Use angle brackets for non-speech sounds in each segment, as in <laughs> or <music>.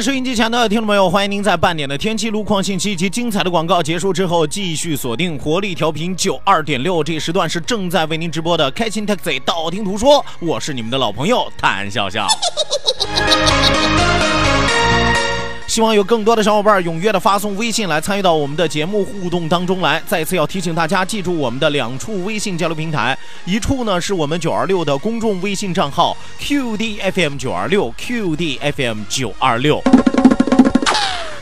收音机前的听众朋友，欢迎您在半点的天气路况信息及精彩的广告结束之后，继续锁定活力调频九二点六，这时段是正在为您直播的开心 taxi 道听途说，我是你们的老朋友谭笑笑。希望有更多的小伙伴踊跃的发送微信来参与到我们的节目互动当中来。再次要提醒大家，记住我们的两处微信交流平台，一处呢是我们九二六的公众微信账号 QDFM 九二六 QDFM 九二六。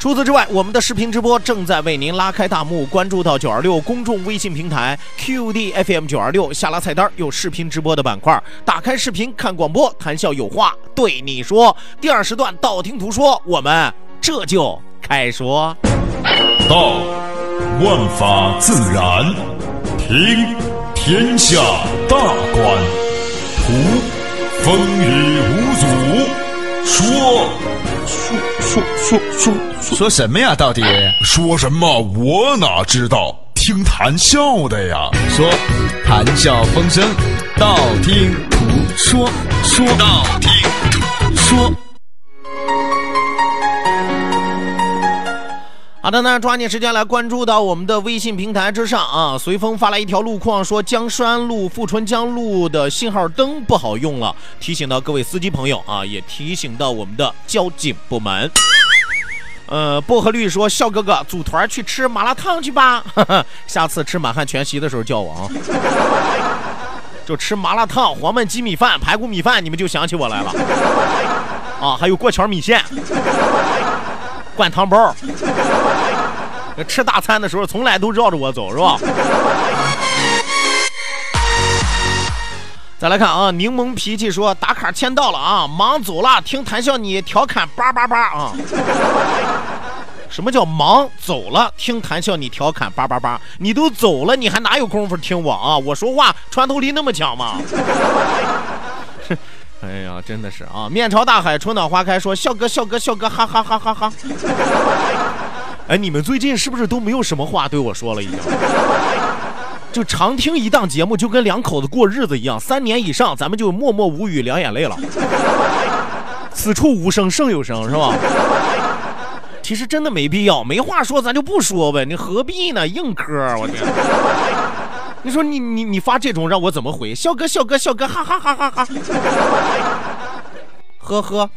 除此之外，我们的视频直播正在为您拉开大幕。关注到九二六公众微信平台 QDFM 九二六，下拉菜单有视频直播的板块，打开视频看广播，谈笑有话对你说。第二时段道听途说，我们这就开说。道，万法自然；听，天下大观；图，风雨无阻；说，说说说说。说什么呀？到底说什么？我哪知道？听谈笑的呀。说，谈笑风生，道听途说，说道听途说。好的，那抓紧时间来关注到我们的微信平台之上啊。随风发来一条路况，说江山路、富春江路的信号灯不好用了，提醒到各位司机朋友啊，也提醒到我们的交警部门。呃，薄荷绿说：“笑哥哥，组团去吃麻辣烫去吧，<laughs> 下次吃满汉全席的时候叫我啊。<laughs> 就吃麻辣烫、黄焖鸡米饭、排骨米饭，你们就想起我来了啊。还有过桥米线、灌汤包，吃大餐的时候从来都绕着我走，是吧？”再来看啊，柠檬脾气说打卡签到了啊，忙走了，听谈笑你调侃叭叭叭啊。什么叫忙走了？听谈笑你调侃叭叭叭，你都走了，你还哪有功夫听我啊？我说话穿透力那么强吗？<laughs> 哎呀，真的是啊！面朝大海，春暖花开，说笑哥笑哥笑哥，哈哈哈哈哈。哎，你们最近是不是都没有什么话对我说了？已经。就常听一档节目，就跟两口子过日子一样，三年以上，咱们就默默无语，两眼泪了。此处无声胜有声，是吧？其实真的没必要，没话说咱就不说呗，你何必呢？硬磕，我天！你说你你你发这种让我怎么回？笑哥笑哥笑哥，哈哈哈哈哈！呵呵。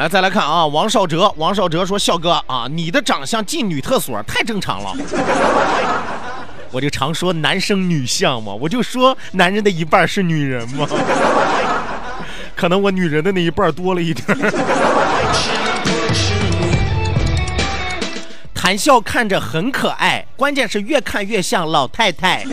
来，再来看啊，王少哲，王少哲说：“笑哥啊，你的长相进女厕所太正常了。<laughs> 我就常说男生女相嘛，我就说男人的一半是女人嘛，<laughs> 可能我女人的那一半多了一点。<laughs> ”谈笑看着很可爱，关键是越看越像老太太。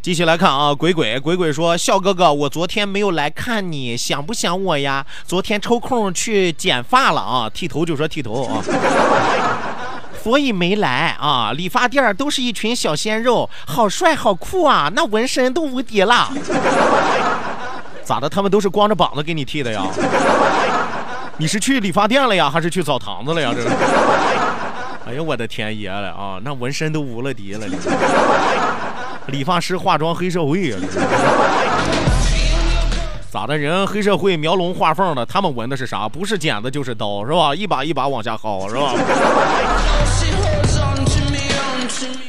继续来看啊，鬼鬼鬼鬼说：“笑哥哥，我昨天没有来看你，想不想我呀？昨天抽空去剪发了啊，剃头就说剃头啊。”所以没来啊。理发店都是一群小鲜肉，好帅好酷啊，那纹身都无敌了。咋的？他们都是光着膀子给你剃的呀？你是去理发店了呀，还是去澡堂子了呀？这是。哎呀，我的天爷了啊！那纹身都无了敌了。理发师化妆黑社会啊！咋的？人黑社会描龙画凤的，他们纹的是啥？不是剪子就是刀，是吧？一把一把往下薅，是吧？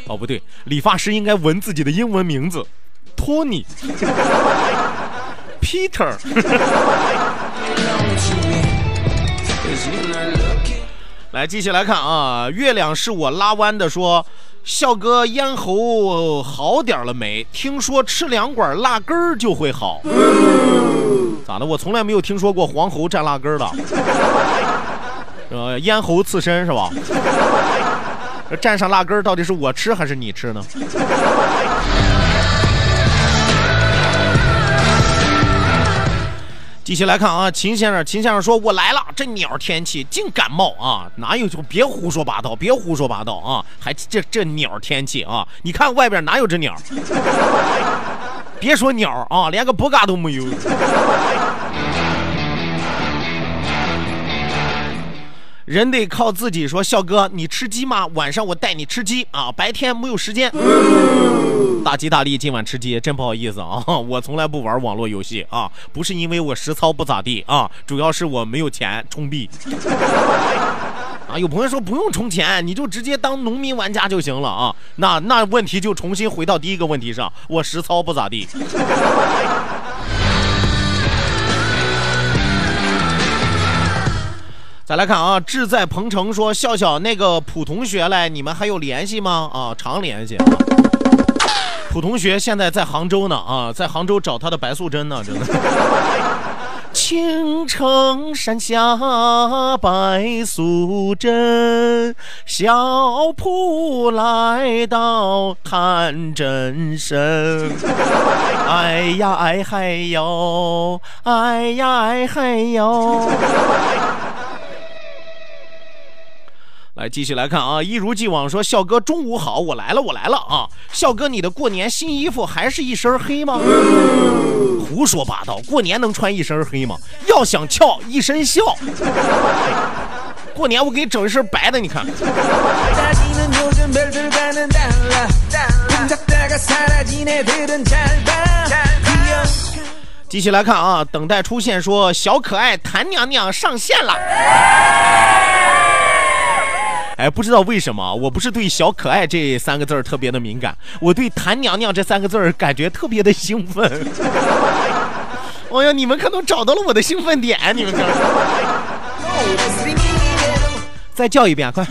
哦，不对，理发师应该纹自己的英文名字，<laughs> 托尼，Peter。<laughs> 来，继续来看啊！月亮是我拉弯的，说，笑哥咽喉好点了没？听说吃两管辣根儿就会好，咋的？我从来没有听说过黄喉蘸辣根儿的，呃，咽喉刺身是吧？蘸上辣根儿到底是我吃还是你吃呢？继续来看啊，秦先生，秦先生说：“我来了，这鸟天气净感冒啊，哪有就别胡说八道，别胡说八道啊，还这这鸟天气啊，你看外边哪有这鸟？别说鸟啊，连个不嘎都没有。”人得靠自己。说笑哥，你吃鸡吗？晚上我带你吃鸡啊，白天没有时间。大吉大利，今晚吃鸡，真不好意思啊，<laughs> 我从来不玩网络游戏啊，不是因为我实操不咋地啊，主要是我没有钱充币。<laughs> 啊，有朋友说不用充钱，你就直接当农民玩家就行了啊。那那问题就重新回到第一个问题上，我实操不咋地。再来看啊，志在鹏程说笑笑那个普同学嘞，你们还有联系吗？啊，常联系啊。普同学现在在杭州呢啊，在杭州找他的白素贞呢，真的。<laughs> 青城山下白素贞，小仆来到看真身。<laughs> 哎呀哎嗨哟，哎呀哎嗨哟。来继续来看啊，一如既往说笑哥中午好，我来了我来了啊！笑哥你的过年新衣服还是一身黑吗？胡说八道，过年能穿一身黑吗？要想俏一身笑。<laughs> 过年我给你整一身白的，你看。继续来看啊，等待出现说小可爱谭娘娘上线了。哎，不知道为什么，我不是对“小可爱”这三个字儿特别的敏感，我对“谭娘娘”这三个字儿感觉特别的兴奋。<laughs> 哎呀，你们可能找到了我的兴奋点，你们看。再叫一遍，快！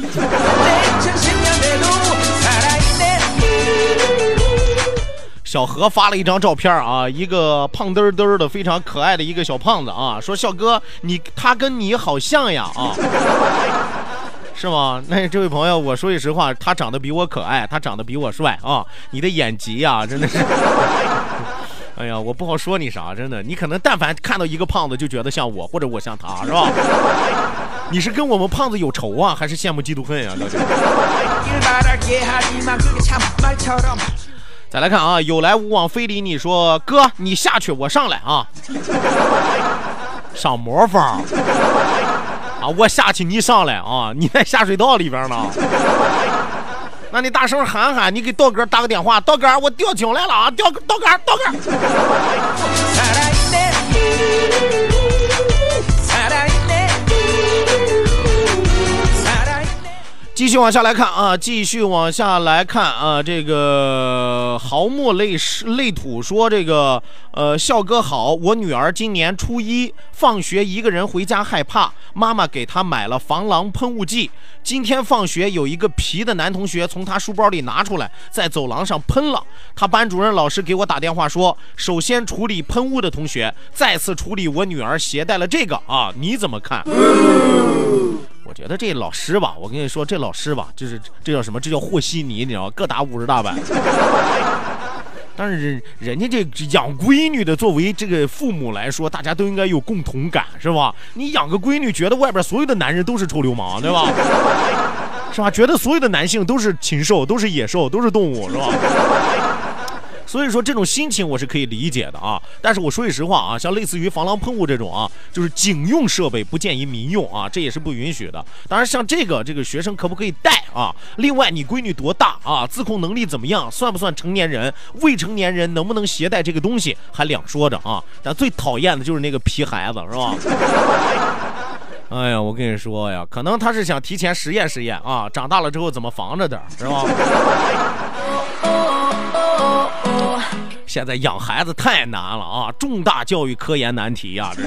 小何发了一张照片啊，一个胖墩墩的、非常可爱的一个小胖子啊，说：“笑哥，你他跟你好像呀啊。”是吗？那这位朋友，我说句实话，他长得比我可爱，他长得比我帅啊！你的眼疾呀，真的是，<laughs> 哎呀，我不好说你啥，真的，你可能但凡看到一个胖子就觉得像我，或者我像他，是吧？<laughs> 你是跟我们胖子有仇啊，还是羡慕嫉妒恨呀？再来看啊，有来无往非礼，你说哥，你下去，我上来啊，<laughs> 上魔方。啊！我下去，你上来啊！<laughs> 你在下水道里边呢。<laughs> 那你大声喊喊，你给道哥打个电话，道哥，我掉井来了啊！掉道哥，道哥。继续往下来看啊，继续往下来看啊，这个毫墨泪泪土说这个呃，笑哥好，我女儿今年初一，放学一个人回家害怕，妈妈给她买了防狼喷雾剂。今天放学有一个皮的男同学从他书包里拿出来，在走廊上喷了。他班主任老师给我打电话说，首先处理喷雾的同学，再次处理我女儿携带了这个啊，你怎么看？我觉得这老师吧，我跟你说，这老师吧，就是这叫什么？这叫和稀泥，你知道吗？各打五十大板。但是人人家这养闺女的，作为这个父母来说，大家都应该有共同感，是吧？你养个闺女，觉得外边所有的男人都是臭流氓，对吧？<laughs> 是吧？觉得所有的男性都是禽兽，都是野兽，都是动物，是吧？所以说这种心情我是可以理解的啊，但是我说句实话啊，像类似于防狼喷雾这种啊，就是警用设备不建议民用啊，这也是不允许的。当然像这个这个学生可不可以带啊？另外你闺女多大啊？自控能力怎么样？算不算成年人？未成年人能不能携带这个东西还两说着啊？咱最讨厌的就是那个皮孩子，是吧？<laughs> 哎呀，我跟你说呀，可能他是想提前实验实验啊，长大了之后怎么防着点，是吧？<laughs> 现在养孩子太难了啊，重大教育科研难题呀，这。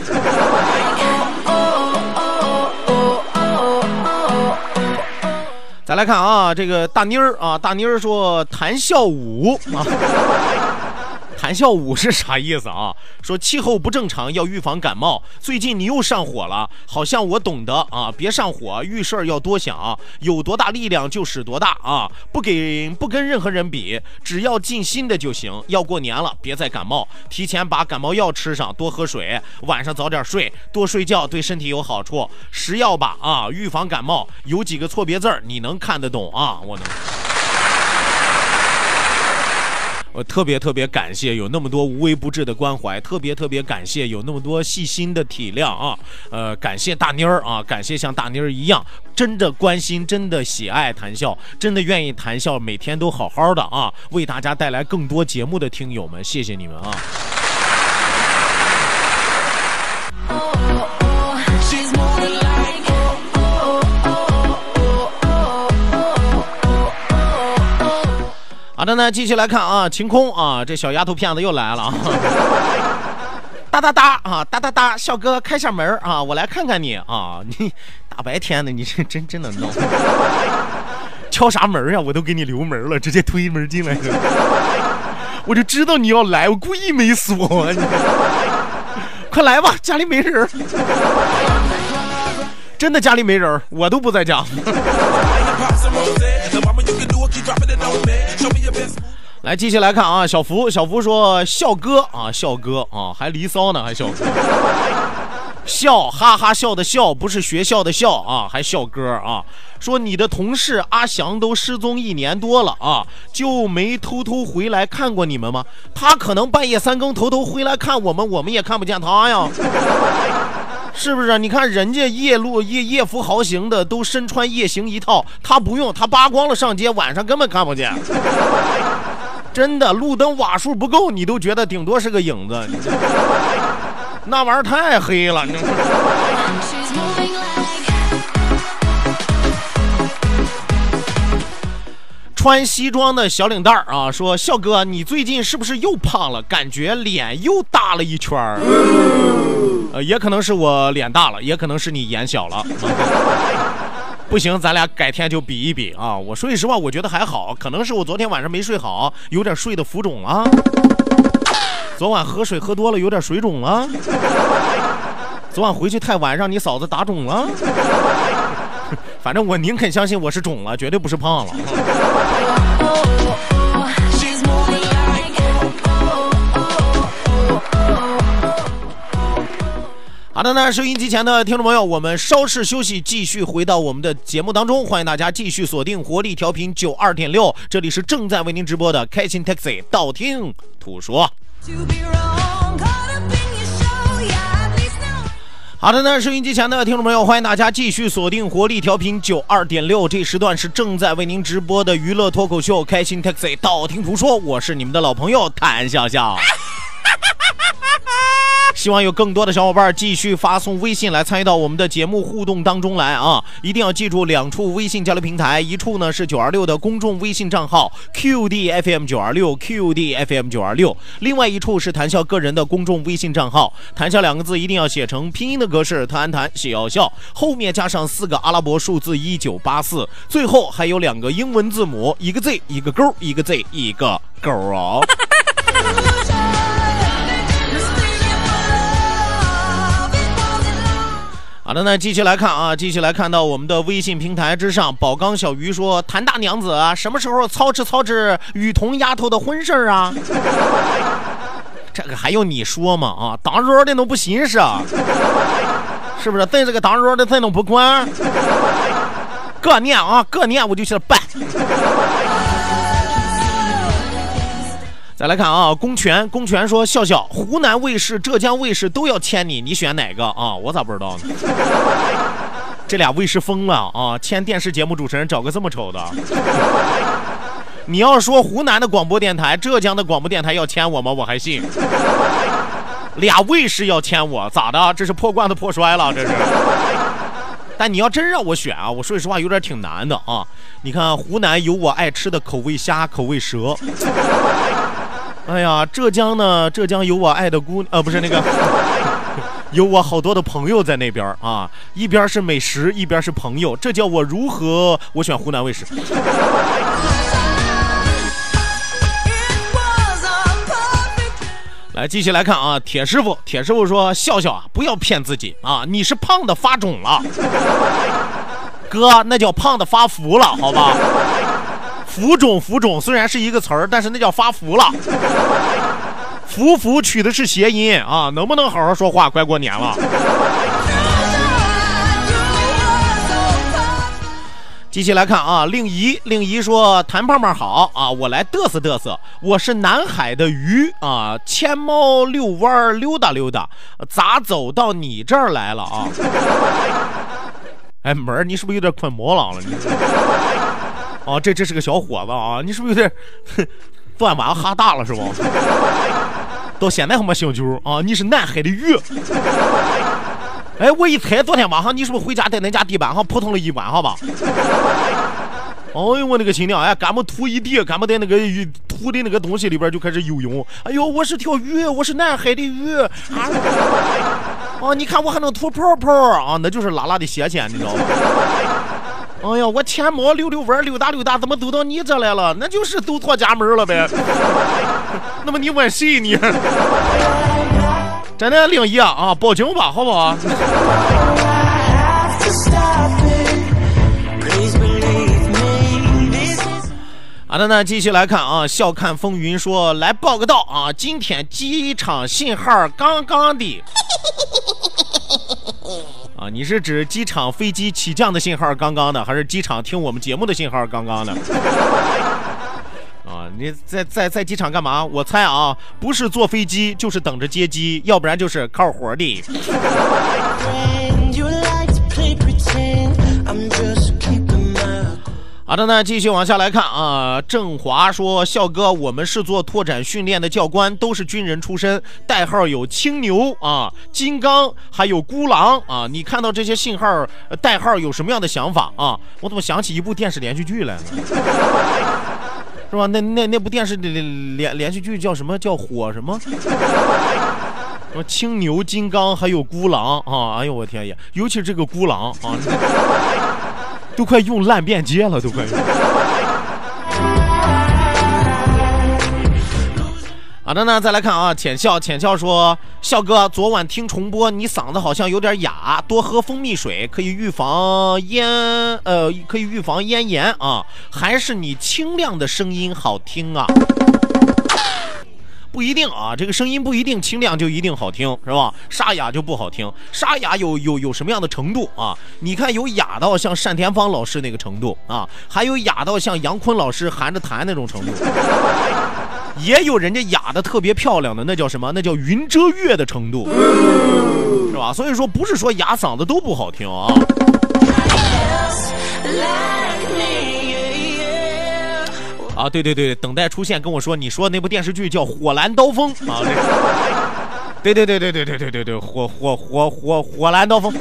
再来看啊，这个大妮儿啊，大妮儿说谈笑舞啊。玩笑五是啥意思啊？<laughs> 说气候不正常要预防感冒。最近你又上火了，好像我懂得啊。别上火，遇事儿要多想，有多大力量就使多大啊！不给不跟任何人比，只要尽心的就行。要过年了，别再感冒，提前把感冒药吃上，多喝水，晚上早点睡，多睡觉对身体有好处。食药吧啊，预防感冒有几个错别字儿你能看得懂啊？我能。我特别特别感谢有那么多无微不至的关怀，特别特别感谢有那么多细心的体谅啊！呃，感谢大妮儿啊，感谢像大妮儿一样真的关心、真的喜爱谈笑、真的愿意谈笑，每天都好好的啊，为大家带来更多节目的听友们，谢谢你们啊！好的呢，继续来看啊，晴空啊，这小丫头片子又来了啊！<laughs> 哒哒哒啊，哒哒哒，笑哥开下门啊，我来看看你啊！你大白天的，你这真真能闹？<laughs> 敲啥门啊？我都给你留门了，直接推门进来的。<laughs> 我就知道你要来，我故意没锁你。快来吧，家里没人。真的家里没人，我都不在家。来，继续来看啊，小福，小福说笑哥啊，笑哥啊，还离骚呢，还笑哥，<laughs> 笑哈哈笑的笑，不是学校的笑啊，还笑哥啊，说你的同事阿翔都失踪一年多了啊，就没偷偷回来看过你们吗？他可能半夜三更偷偷回来看我们，我们也看不见他呀。是不是？你看人家夜路夜夜服豪行的都身穿夜行一套，他不用，他扒光了上街，晚上根本看不见。真的，路灯瓦数不够，你都觉得顶多是个影子。那玩意儿太黑了。穿西装的小领带儿啊，说笑哥，你最近是不是又胖了？感觉脸又大了一圈儿。呃，也可能是我脸大了，也可能是你眼小了。不行，咱俩改天就比一比啊！我说句实话，我觉得还好，可能是我昨天晚上没睡好，有点睡得浮肿啊。昨晚喝水喝多了，有点水肿了。昨晚回去太晚，让你嫂子打肿了。反正我宁肯相信我是肿了，绝对不是胖了。好的呢，收音机前的听众朋友，我们稍事休息，继续回到我们的节目当中。欢迎大家继续锁定活力调频九二点六，这里是正在为您直播的开心 Taxi，道听途说。好的呢，收音机前的听众朋友，欢迎大家继续锁定活力调频九二点六，这时段是正在为您直播的娱乐脱口秀开心 Taxi，道听途说，我是你们的老朋友谭笑笑。<laughs> 希望有更多的小伙伴继续发送微信来参与到我们的节目互动当中来啊！一定要记住两处微信交流平台，一处呢是九二六的公众微信账号 QDFM 九二六 QDFM 九二六，另外一处是谈笑个人的公众微信账号，谈笑两个字一定要写成拼音的格式，谈谈笑笑，后面加上四个阿拉伯数字一九八四，最后还有两个英文字母，一个 Z 一个勾，一个 Z 一个勾哦。好的，那继续来看啊，继续来看到我们的微信平台之上，宝钢小鱼说：“谭大娘子啊，什么时候操持操持雨桐丫头的婚事啊？”这个还用你说吗？啊，当热的都不寻思，是不是？对这个当热的咱都不管。各念啊，各念我就去办。再来看啊，公权公权说笑笑，湖南卫视、浙江卫视都要签你，你选哪个啊？我咋不知道呢？<laughs> 这俩卫视疯了啊！签电视节目主持人找个这么丑的。<laughs> 你要说湖南的广播电台、浙江的广播电台要签我吗？我还信。<laughs> 俩卫视要签我，咋的？这是破罐子破摔了，这是。但你要真让我选啊，我说实话有点挺难的啊。你看湖南有我爱吃的口味虾、口味蛇。哎呀，浙江呢？浙江有我爱的姑，呃，不是那个，<laughs> 有我好多的朋友在那边啊。一边是美食，一边是朋友，这叫我如何？我选湖南卫视。来，继续来看啊，铁师傅，铁师傅说：“笑笑啊，不要骗自己啊，你是胖的发肿了，哥，那叫胖的发福了，好吧？浮肿浮肿虽然是一个词儿，但是那叫发福了。<laughs> 浮浮取的是谐音啊，能不能好好说话？快过年了。”继续来看啊，令仪令仪说：“谭胖胖好啊，我来嘚瑟嘚瑟。我是南海的鱼啊，牵猫遛弯溜达溜达，咋走到你这儿来了啊？<laughs> 哎，门儿，你是不是有点困魔狼了？你哦，这这是个小伙子啊，你是不是有点昨天晚上哈大了是吧？到现在还没醒酒啊？你是南海的鱼。”哎，我一猜，昨天晚上你是不是回家在恁家地板上扑腾了一晚上吧？<laughs> 哎呦，我那个亲娘哎，干么吐一地，干么在那个吐的那个东西里边就开始游泳。哎呦，我是条鱼，我是南海的鱼。啊，你看我还能吐泡泡啊，那就是拉拉的血钱，你知道吗？哎呀，我天猫溜溜弯溜达溜达，怎么走到你这来了？那就是走错家门了呗。<laughs> 那么你问谁你？真的灵异啊啊！报警吧，好不好？好的呢，继续来看啊。笑看风云说来报个到啊，今天机场信号刚刚的啊，你是指机场飞机起降的信号刚刚的，还是机场听我们节目的信号刚刚的？<laughs> 啊，你在在在机场干嘛？我猜啊，不是坐飞机，就是等着接机，要不然就是靠活的。好的呢，继续往下来看啊。郑华说：“笑哥，我们是做拓展训练的教官，都是军人出身，代号有青牛啊、金刚，还有孤狼啊。你看到这些信号代号有什么样的想法啊？<laughs> 我怎么想起一部电视连续剧来了？”是吧？那那那部电视的连连续剧叫什么？叫火什么？什么青牛、金刚，还有孤狼啊！哎呦我天爷！尤其是这个孤狼啊，都快用烂遍街了，都快。<laughs> 好的呢，再来看啊，浅笑浅笑说，笑哥，昨晚听重播，你嗓子好像有点哑，多喝蜂蜜水可以预防咽，呃，可以预防咽炎啊。还是你清亮的声音好听啊？一定啊，这个声音不一定清亮就一定好听，是吧？沙哑就不好听，沙哑有有有什么样的程度啊？你看有哑到像单田芳老师那个程度啊，还有哑到像杨坤老师含着痰那种程度。<laughs> 也有人家哑的特别漂亮的，那叫什么？那叫云遮月的程度，是吧？所以说不是说哑嗓子都不好听啊。啊，对对对，等待出现跟我说，你说那部电视剧叫《火蓝刀锋》啊？对对对对对对对对对对，火火火火火蓝刀锋。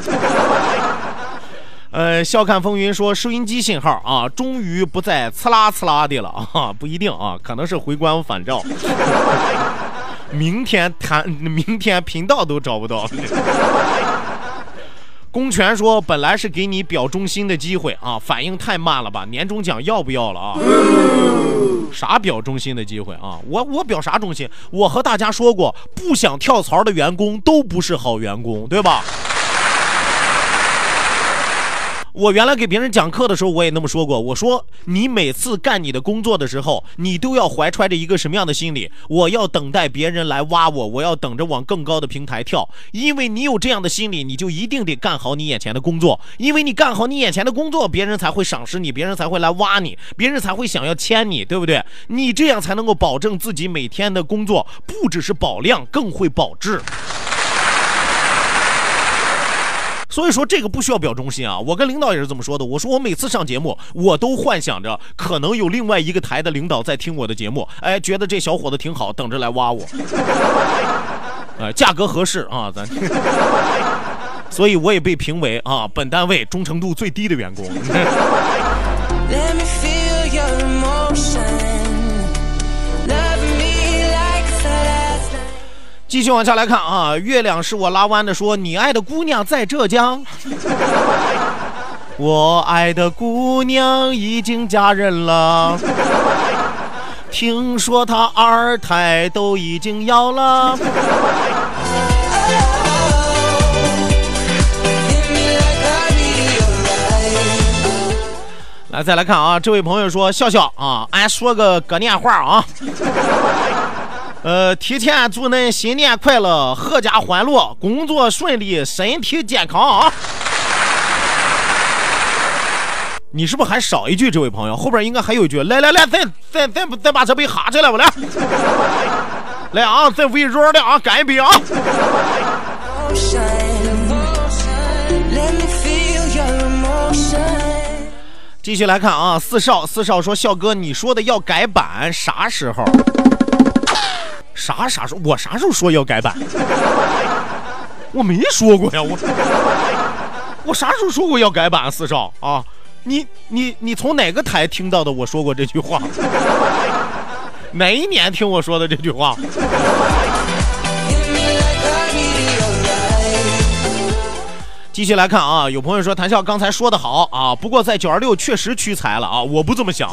呃，笑看风云说收音机信号啊，终于不再呲啦呲啦的了啊，不一定啊，可能是回光返照。明天谈，明天频道都找不到。公权说本来是给你表忠心的机会啊，反应太慢了吧？年终奖要不要了啊？啥表忠心的机会啊？我我表啥忠心？我和大家说过，不想跳槽的员工都不是好员工，对吧？我原来给别人讲课的时候，我也那么说过。我说，你每次干你的工作的时候，你都要怀揣着一个什么样的心理？我要等待别人来挖我，我要等着往更高的平台跳。因为你有这样的心理，你就一定得干好你眼前的工作。因为你干好你眼前的工作，别人才会赏识你，别人才会来挖你，别人才会想要签你，对不对？你这样才能够保证自己每天的工作不只是保量，更会保质。所以说这个不需要表忠心啊！我跟领导也是这么说的。我说我每次上节目，我都幻想着可能有另外一个台的领导在听我的节目，哎，觉得这小伙子挺好，等着来挖我。<laughs> 哎，价格合适啊，咱。<laughs> 所以我也被评为啊本单位忠诚度最低的员工。<laughs> 继续往下来看啊，月亮是我拉弯的，说你爱的姑娘在浙江，<laughs> 我爱的姑娘已经嫁人了，<laughs> 听说她二胎都已经要了。<laughs> 来，再来看啊，这位朋友说笑笑啊，俺说个过年话啊。呃，提前祝恁新年快乐，阖家欢乐，工作顺利，身体健康啊！你是不是还少一句？这位朋友后边应该还有一句。来来来，再再再再把这杯哈起来吧，来！<laughs> 来啊，再围桌的啊，干一杯啊！继续来看啊，四少四少说，笑哥，你说的要改版啥时候？啥啥时候？我啥时候说要改版？<laughs> 我没说过呀，我我啥时候说过要改版？四少啊，你你你从哪个台听到的？我说过这句话？<laughs> 哪一年听我说的这句话？继续来看啊，有朋友说谭笑刚才说的好啊，不过在九二六确实屈才了啊，我不这么想。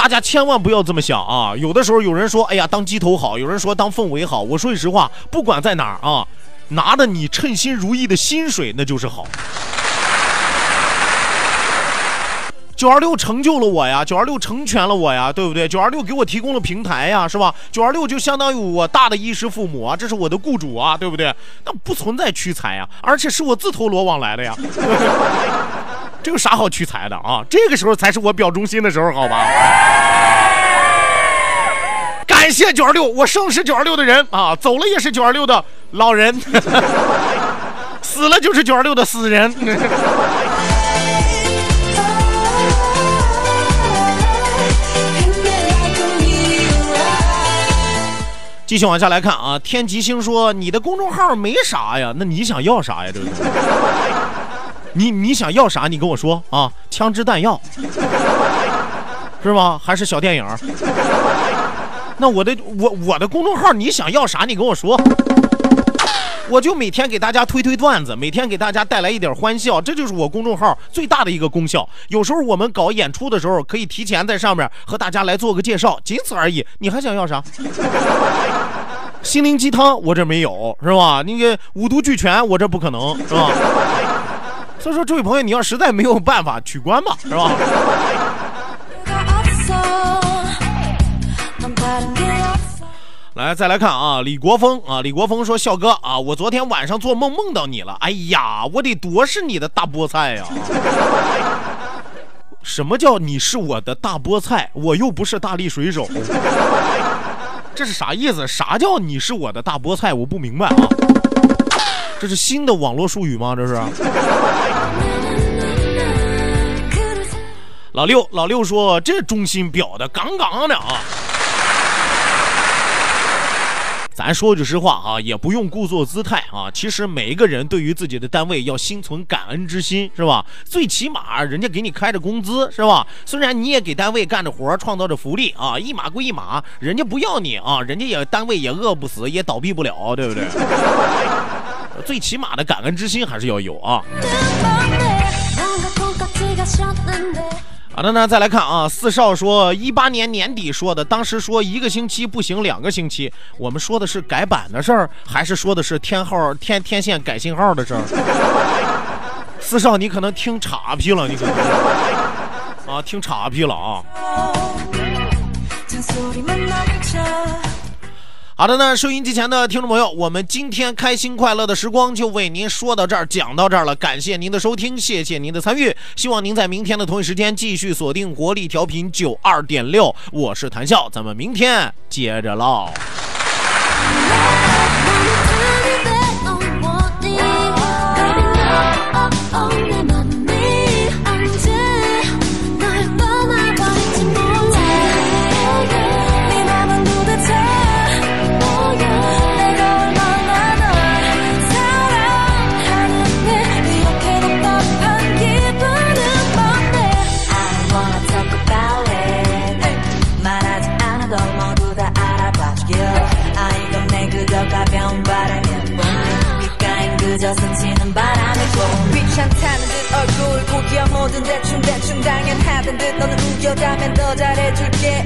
大家千万不要这么想啊！有的时候有人说：“哎呀，当鸡头好。”有人说：“当凤尾好。”我说句实话，不管在哪儿啊，拿的你称心如意的薪水，那就是好。九二六成就了我呀，九二六成全了我呀，对不对？九二六给我提供了平台呀，是吧？九二六就相当于我大的衣食父母啊，这是我的雇主啊，对不对？那不存在屈才呀，而且是我自投罗网来的呀。这有啥好屈才的啊？这个时候才是我表忠心的时候，好吧？感谢九二六，我生是九二六的人啊，走了也是九二六的老人，<laughs> 死了就是九二六的死人。继续往下来看啊，天吉星说你的公众号没啥呀，那你想要啥呀？这个。你你想要啥？你跟我说啊，枪支弹药 <laughs> 是吗？还是小电影？那我的我我的公众号你想要啥？你跟我说，我就每天给大家推推段子，每天给大家带来一点欢笑，这就是我公众号最大的一个功效。有时候我们搞演出的时候，可以提前在上面和大家来做个介绍，仅此而已。你还想要啥？心灵鸡汤我这没有是吧？那个五毒俱全我这不可能是吧？所以说，这位朋友，你要实在没有办法取关吧，<laughs> 是吧？来，再来看啊，李国峰啊，李国峰说：“笑哥啊，我昨天晚上做梦梦到你了，哎呀，我得多是你的大菠菜呀！<laughs> 什么叫你是我的大菠菜？我又不是大力水手，<laughs> 这是啥意思？啥叫你是我的大菠菜？我不明白啊。”这是新的网络术语吗？这是。老六，老六说这忠心表的杠杠的啊。咱说句实话啊，也不用故作姿态啊。其实每一个人对于自己的单位要心存感恩之心，是吧？最起码人家给你开着工资，是吧？虽然你也给单位干着活，创造着福利啊，一码归一码，人家不要你啊，人家也单位也饿不死，也倒闭不了，对不对？<laughs> 最起码的感恩之心还是要有啊。好的呢，再来看啊，四少说一八年年底说的，当时说一个星期不行，两个星期，我们说的是改版的事儿，还是说的是天号天天线改信号的事儿？<laughs> 四少，你可能听岔劈了，你可能啊，听岔劈了啊。好的那，收音机前的听众朋友，我们今天开心快乐的时光就为您说到这儿，讲到这儿了。感谢您的收听，谢谢您的参与。希望您在明天的同一时间继续锁定国力调频九二点六，我是谭笑，咱们明天接着唠。 이겨가면 더 잘해줄게.